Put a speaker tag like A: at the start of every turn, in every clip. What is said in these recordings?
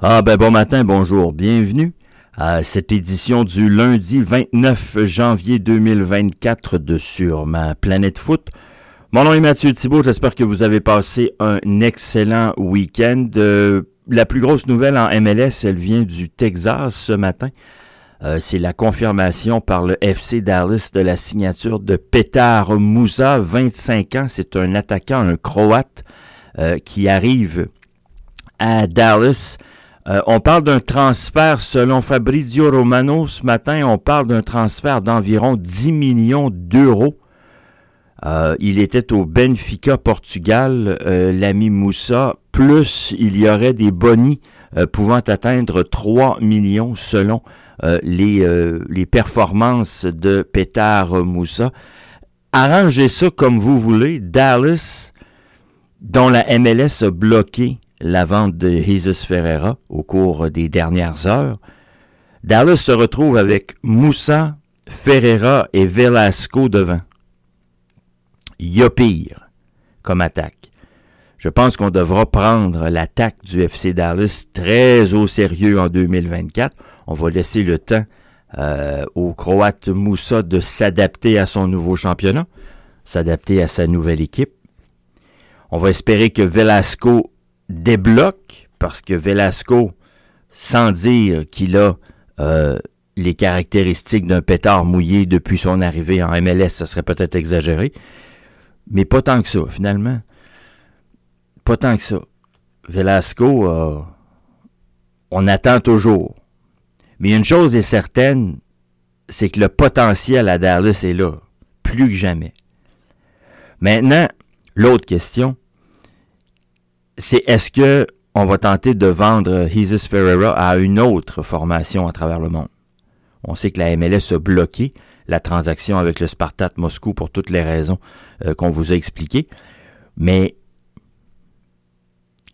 A: Ah ben bon matin, bonjour, bienvenue à cette édition du lundi 29 janvier 2024 de Sur ma planète foot. Mon nom est Mathieu Thibault, j'espère que vous avez passé un excellent week-end. Euh, la plus grosse nouvelle en MLS, elle vient du Texas ce matin. Euh, c'est la confirmation par le FC Dallas de la signature de Petar Moussa, 25 ans. C'est un attaquant, un croate, euh, qui arrive à Dallas. Euh, on parle d'un transfert, selon Fabrizio Romano, ce matin, on parle d'un transfert d'environ 10 millions d'euros. Euh, il était au Benfica, Portugal, euh, l'ami Moussa, plus il y aurait des bonis pouvant atteindre 3 millions selon les, les performances de Petar Moussa. Arrangez ça comme vous voulez. Dallas, dont la MLS a bloqué la vente de Jesus Ferreira au cours des dernières heures, Dallas se retrouve avec Moussa, Ferreira et Velasco devant. Il y a pire comme attaque. Je pense qu'on devra prendre l'attaque du FC Dallas très au sérieux en 2024. On va laisser le temps euh, au Croate Moussa de s'adapter à son nouveau championnat, s'adapter à sa nouvelle équipe. On va espérer que Velasco débloque, parce que Velasco, sans dire qu'il a euh, les caractéristiques d'un pétard mouillé depuis son arrivée en MLS, ça serait peut-être exagéré, mais pas tant que ça, finalement. Pas tant que ça. Velasco, euh, on attend toujours. Mais une chose est certaine, c'est que le potentiel à Dallas est là, plus que jamais. Maintenant, l'autre question, c'est est-ce que on va tenter de vendre Jesus Ferreira à une autre formation à travers le monde? On sait que la MLS a bloqué la transaction avec le Spartak Moscou pour toutes les raisons euh, qu'on vous a expliquées. Mais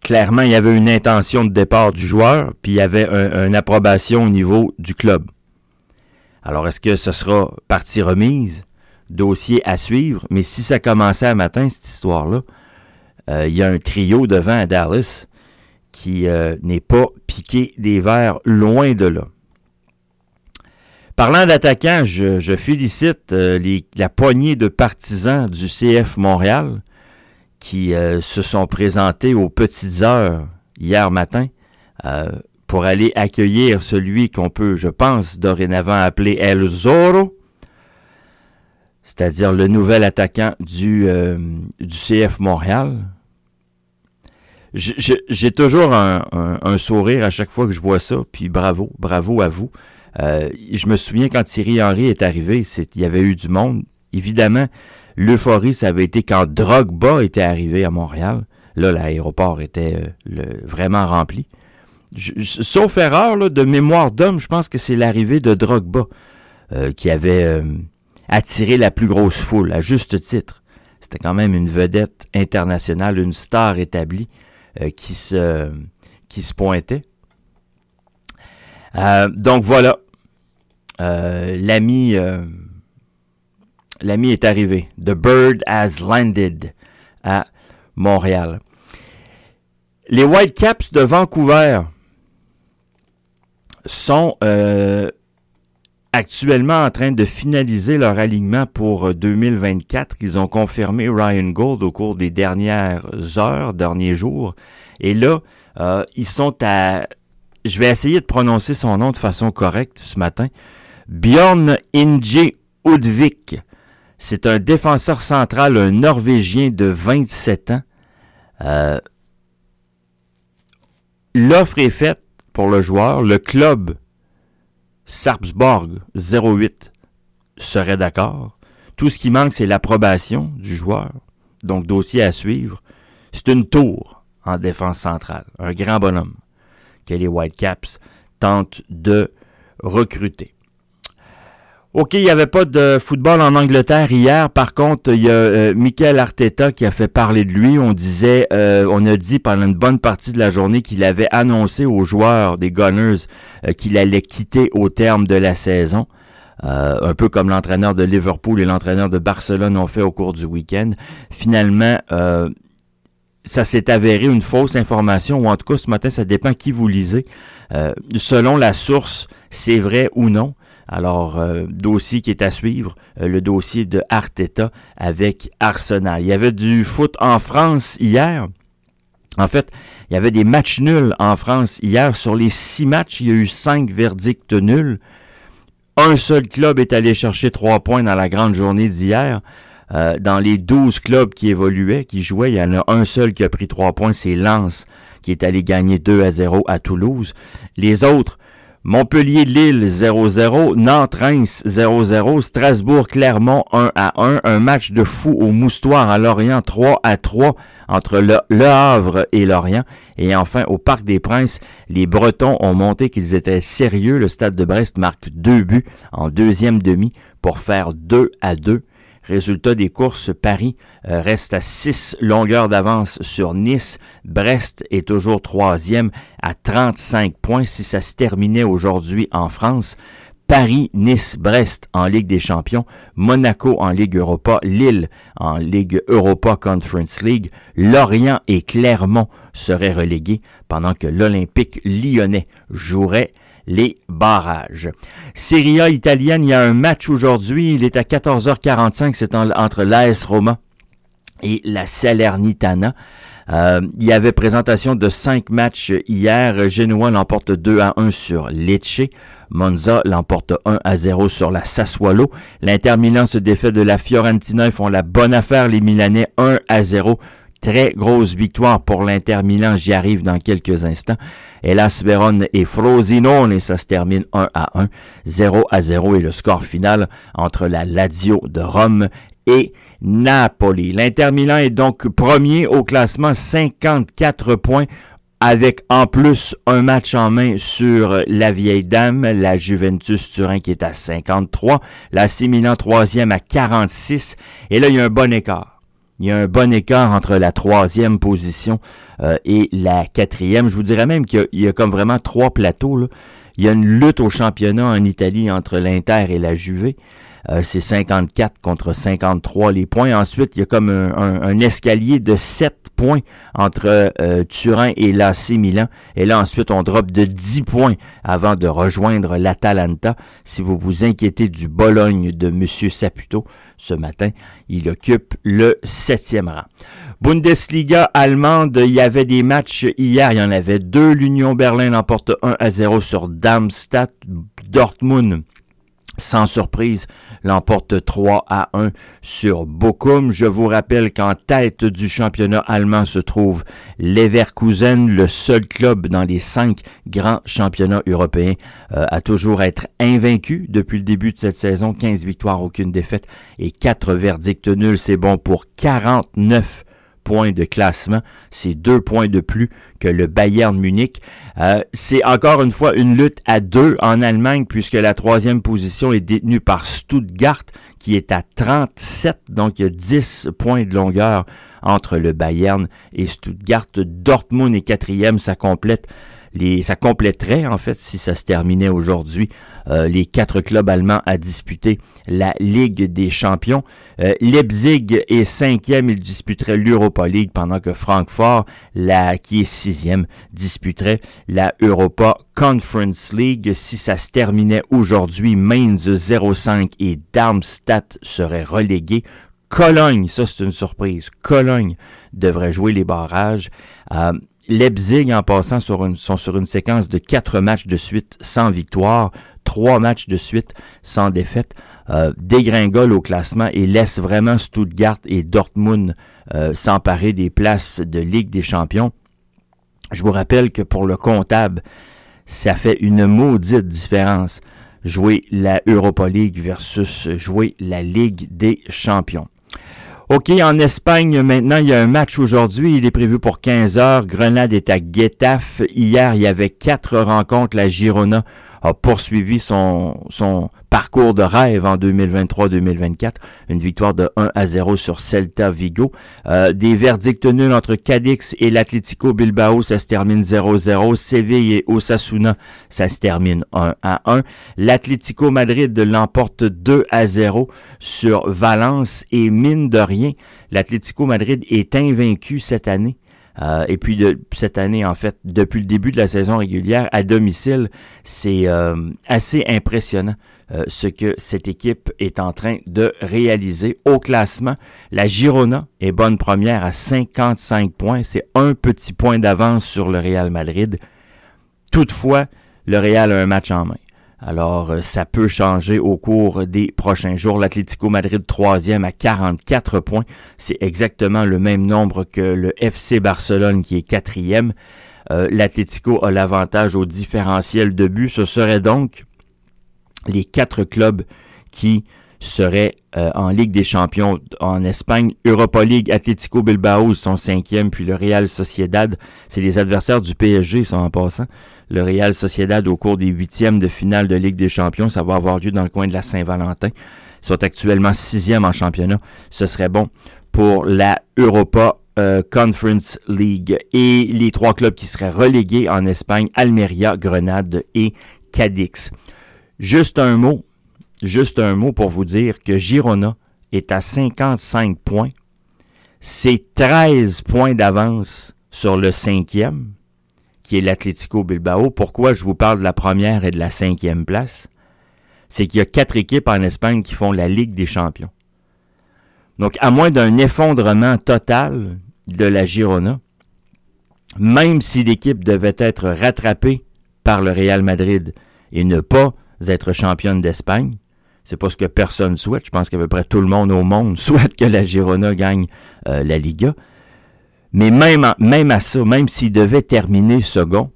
A: clairement, il y avait une intention de départ du joueur, puis il y avait une approbation au niveau du club. Alors, est-ce que ce sera partie remise, dossier à suivre? Mais si ça commençait à matin, cette histoire-là, il y a un trio devant à Dallas qui euh, n'est pas piqué des verres loin de là. Parlant d'attaquants, je, félicite euh, la poignée de partisans du CF Montréal qui se sont présentés aux petites heures hier matin pour aller accueillir celui qu'on peut, je pense, dorénavant appeler El Zorro, c'est-à-dire le nouvel attaquant du CF Montréal j'ai toujours un, sourire à chaque fois que je vois ça, puis bravo, bravo à vous. Euh, je me souviens quand Thierry Henry est arrivé, il y avait eu du monde. Évidemment, l'euphorie, ça avait été quand Drogba était arrivé à Montréal. Là, l'aéroport était euh, vraiment rempli. sauf erreur là, de mémoire d'homme, je pense que c'est l'arrivée de Drogba euh, qui avait attiré la plus grosse foule, à juste titre. C'était quand même une vedette internationale, une star établie. Euh, qui, se, qui se pointait. Euh, donc voilà, euh, l'ami l'ami est arrivé. The bird has landed à Montréal. Les Whitecaps de Vancouver sont actuellement en train de finaliser leur alignement pour 2024. Ils ont confirmé Ryan Gold au cours des dernières heures, derniers jours. Et là, euh, ils sont à... Je vais essayer de prononcer son nom de façon correcte ce matin. Bjorn Inge Udvik. C'est un défenseur central, un Norvégien de 27 ans. Euh, l'offre est faite pour le joueur. Le club Sarpsborg 08 serait d'accord. Tout ce qui manque, c'est l'approbation du joueur. Donc, dossier à suivre. C'est une tour en défense centrale. Un grand bonhomme que les Whitecaps tentent de recruter. OK, il n'y avait pas de football en Angleterre hier. Par contre, il y a euh, Michael Arteta qui a fait parler de lui. On disait, euh, on a dit pendant une bonne partie de la journée qu'il avait annoncé aux joueurs des Gunners euh, qu'il allait quitter au terme de la saison. un peu comme l'entraîneur de Liverpool et l'entraîneur de Barcelone ont fait au cours du week-end. Finalement, ça s'est avéré une fausse information, ou en tout cas ce matin, ça dépend qui vous lisez. Selon la source, c'est vrai ou non? Alors, euh, dossier qui est à suivre, euh, le dossier de Arteta avec Arsenal. Il y avait du foot en France hier. En fait, il y avait des matchs nuls en France hier. Sur les six matchs, il y a eu cinq verdicts nuls. Un seul club est allé chercher trois points dans la grande journée d'hier. Euh, dans les douze clubs qui évoluaient, qui jouaient, il y en a un seul qui a pris trois points, c'est Lens, qui est allé gagner 2 à 0 à Toulouse. Les autres, Montpellier-Lille 0-0, Nantes-Reims 0-0, Strasbourg-Clermont 1 à 1, un match de fou au Moustoir à Lorient 3 à 3 entre le, le, Havre et Lorient. Et enfin, au Parc des Princes, les Bretons ont monté qu'ils étaient sérieux. Le Stade de Brest marque deux buts en deuxième demi pour faire 2 à 2 Résultat des courses, Paris euh, reste à 6 longueurs d'avance sur Nice. Brest est toujours troisième à 35 points si ça se terminait aujourd'hui en France. Paris, Nice, Brest en Ligue des Champions, Monaco en Ligue Europa, Lille en Ligue Europa Conference League, Lorient et Clermont seraient relégués pendant que l'Olympique lyonnais jouerait les barrages. Serie A italienne, il y a un match aujourd'hui, il est à 14h45, c'est entre l'AS Roma et la Salernitana. Euh, il y avait présentation de cinq matchs hier. Genoa l'emporte 2 à 1 sur Lecce. Monza l'emporte 1 à 0 sur la Sassuolo. L'Inter Milan se défait de la Fiorentina. Ils font la bonne affaire, les Milanais, 1 à 0. Très grosse victoire pour l'Inter Milan. J'y arrive dans quelques instants. Hélas, Vérone et Frosinone et ça se termine 1 à 1, 0 à 0 et le score final entre la Lazio de Rome et Napoli. L'Inter Milan est donc premier au classement, 54 points avec en plus un match en main sur la vieille dame, la Juventus Turin qui est à 53, la Milan troisième à 46, et là il y a un bon écart. Il y a un bon écart entre la troisième position euh, et la quatrième. Je vous dirais même qu'il y, a comme vraiment trois plateaux. Il y a une lutte au championnat en Italie entre l'Inter et la Juve. Euh, c'est 54 contre 53 les points. Ensuite, il y a comme un, escalier de 7 points entre euh, Turin et l'AC Milan. Et là, ensuite, on drop de 10 points avant de rejoindre l'Atalanta. Si vous vous inquiétez du Bologne de M. Saputo, ce matin, il occupe le septième rang. Bundesliga allemande, il y avait des matchs hier, il y en avait deux. L'Union Berlin l'emporte 1 à 0 sur Darmstadt. Dortmund, sans surprise, l'emporte 3 à 1 sur Bochum. Je vous rappelle qu'en tête du championnat allemand se trouve Leverkusen, le seul club dans les cinq grands championnats européens euh, à toujours être invaincu depuis le début de cette saison. 15 victoires, aucune défaite et 4 verdicts nuls. C'est bon pour 49 points de classement. C'est deux points de plus que le Bayern Munich. Euh, c'est encore une fois une lutte à deux en Allemagne puisque la troisième position est détenue par Stuttgart qui est à 37, donc il y a 10 points de longueur entre le Bayern et Stuttgart. Dortmund est quatrième, ça complète ça compléterait en fait si ça se terminait aujourd'hui euh, les quatre clubs allemands à disputer la Ligue des Champions. Euh, Leipzig est cinquième, il disputerait l'Europa League pendant que Francfort, la, qui est sixième, disputerait la Europa Conference League. Si ça se terminait aujourd'hui, Mainz 05 et Darmstadt seraient relégués. Cologne, ça c'est une surprise, Cologne devrait jouer les barrages. Euh, Leipzig, en passant, sur une, sont sur une séquence de quatre matchs de suite sans victoire, trois matchs de suite sans défaite, euh, dégringole au classement et laisse vraiment Stuttgart et Dortmund euh, s'emparer des places de Ligue des Champions. Je vous rappelle que pour le comptable, ça fait une maudite différence jouer la Europa League versus jouer la Ligue des Champions. OK, en Espagne, maintenant, il y a un match aujourd'hui. Il est prévu pour 15 heures. Grenade est à Getafe. Hier, il y avait quatre rencontres. La Girona a poursuivi son, son parcours de rêve en 2023-2024. Une victoire de 1 à 0 sur Celta Vigo. Euh, des verdicts nuls entre Cadix et l'Atlético Bilbao, ça se termine 0-0. Séville et Osasuna, ça se termine 1 à 1. L'Atlético Madrid l'emporte 2 à 0 sur Valence et mine de rien, l'Atlético Madrid est invaincu cette année Euh, et puis de, cette année, en fait, depuis le début de la saison régulière, à domicile, c'est euh, assez impressionnant euh, ce que cette équipe est en train de réaliser au classement. La Girona est bonne première à 55 points. C'est un petit point d'avance sur le Real Madrid. Toutefois, le Real a un match en main. Alors, euh, ça peut changer au cours des prochains jours. L'Atlético Madrid troisième à 44 points. C'est exactement le même nombre que le FC Barcelone qui est quatrième. Euh, L'Atlético a l'avantage au différentiel de but. Ce serait donc les quatre clubs qui seraient euh, en Ligue des Champions en Espagne. Europa League, Atlético Bilbao, sont cinquième, puis le Real Sociedad, c'est les adversaires du PSG, sont en passant le Real Sociedad au cours des huitièmes de finale de Ligue des Champions. Ça va avoir lieu dans le coin de la Saint-Valentin. Ils sont actuellement sixième en championnat. Ce serait bon pour la Europa euh, Conference League. Et les trois clubs qui seraient relégués en Espagne, Almeria, Grenade et Cadix. Juste un mot, juste un mot pour vous dire que Girona est à 55 points. C'est 13 points d'avance sur le cinquième qui est l'Atlético Bilbao. Pourquoi je vous parle de la première et de la cinquième place? C'est qu'il y a quatre équipes en Espagne qui font la Ligue des champions. Donc, à moins d'un effondrement total de la Girona, même si l'équipe devait être rattrapée par le Real Madrid et ne pas être championne d'Espagne, c'est pas ce que personne souhaite. Je pense qu'à peu près tout le monde au monde souhaite que la Girona gagne euh, la Liga. Mais même, même à ça, même s'il devait terminer second,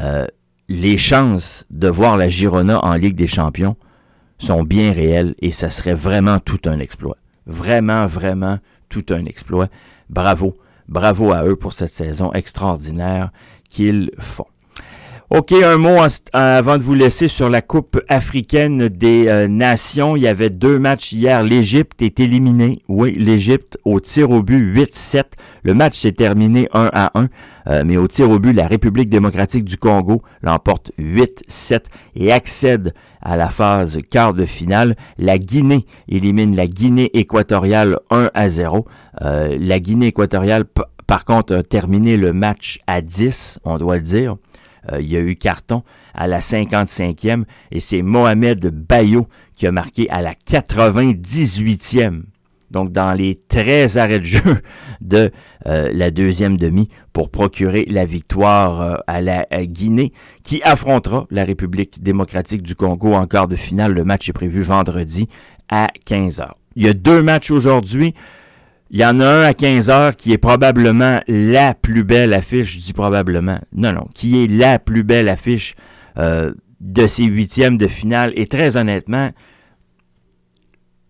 A: euh, les chances de voir la Girona en Ligue des Champions sont bien réelles et ça serait vraiment tout un exploit. Vraiment, vraiment tout un exploit. Bravo, bravo à eux pour cette saison extraordinaire qu'ils font. OK, un mot avant de vous laisser sur la Coupe africaine des euh, nations. Il y avait deux matchs hier. L'Égypte est éliminée. Oui, l'Égypte au tir au but 8-7. Le match s'est terminé 1 à 1. Euh, mais au tir au but, la République démocratique du Congo l'emporte 8-7 et accède à la phase quart de finale. La Guinée élimine la Guinée équatoriale 1 à 0. Euh, la Guinée équatoriale, par contre, a terminé le match à 10, on doit le dire. Euh, il y a eu carton à la 55e et c'est Mohamed Bayo qui a marqué à la 98e. Donc dans les 13 arrêts de jeu de euh, la deuxième demi pour procurer la victoire euh, à la Guinée qui affrontera la République démocratique du Congo en quart de finale. Le match est prévu vendredi à 15h. Il y a deux matchs aujourd'hui. Il y en a un à 15 heures qui est probablement la plus belle affiche, je dis probablement, non, non, qui est la plus belle affiche euh, de ces huitièmes de finale. Et très honnêtement,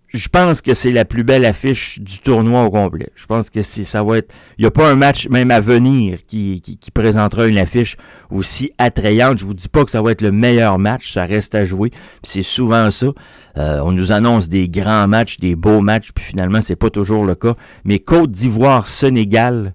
A: je pense que c'est la plus belle affiche du tournoi au complet. Je pense que c'est ça va être. Il n'y a pas un match même à venir qui, qui, présentera une affiche aussi attrayante. Je vous dis pas que ça va être le meilleur match, ça reste à jouer. C'est souvent ça. Euh, on nous annonce des grands matchs, des beaux matchs, puis finalement c'est pas toujours le cas. Mais Côte d'Ivoire, Sénégal,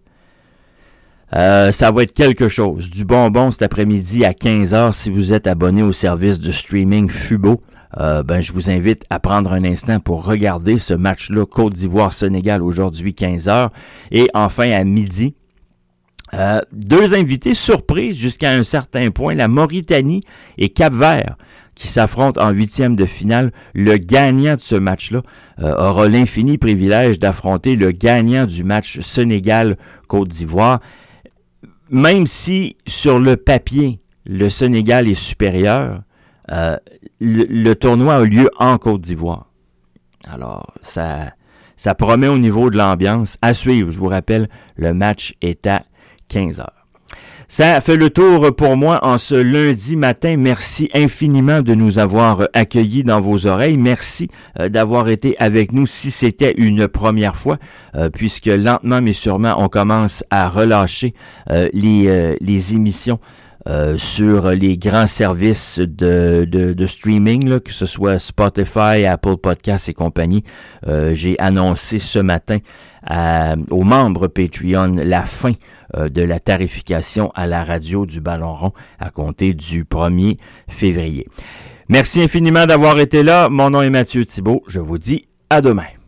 A: euh, ça va être quelque chose. Du bonbon cet après-midi à 15h si vous êtes abonné au service de streaming Fubo. Euh, ben, je vous invite à prendre un instant pour regarder ce match-là, Côte d'Ivoire-Sénégal, aujourd'hui 15h. Et enfin, à midi, euh, deux invités surprises jusqu'à un certain point, la Mauritanie et Cap-Vert, qui s'affrontent en huitième de finale. Le gagnant de ce match-là euh, aura l'infini privilège d'affronter le gagnant du match Sénégal-Côte d'Ivoire. Même si sur le papier, le Sénégal est supérieur, euh, le, tournoi a lieu en Côte d'Ivoire. Alors, ça, ça promet au niveau de l'ambiance. À suivre, je vous rappelle, le match est à 15 heures. Ça fait le tour pour moi en ce lundi matin. Merci infiniment de nous avoir accueillis dans vos oreilles. Merci euh, d'avoir été avec nous si c'était une première fois, euh, puisque lentement mais sûrement on commence à relâcher les, les émissions euh, sur les grands services de, de, streaming, que ce soit Spotify, Apple Podcasts et compagnie. Euh, j'ai annoncé ce matin aux membres Patreon la fin euh, de la tarification à la radio du Ballon rond à compter du 1er février. Merci infiniment d'avoir été là. Mon nom est Mathieu Thibault. Je vous dis à demain.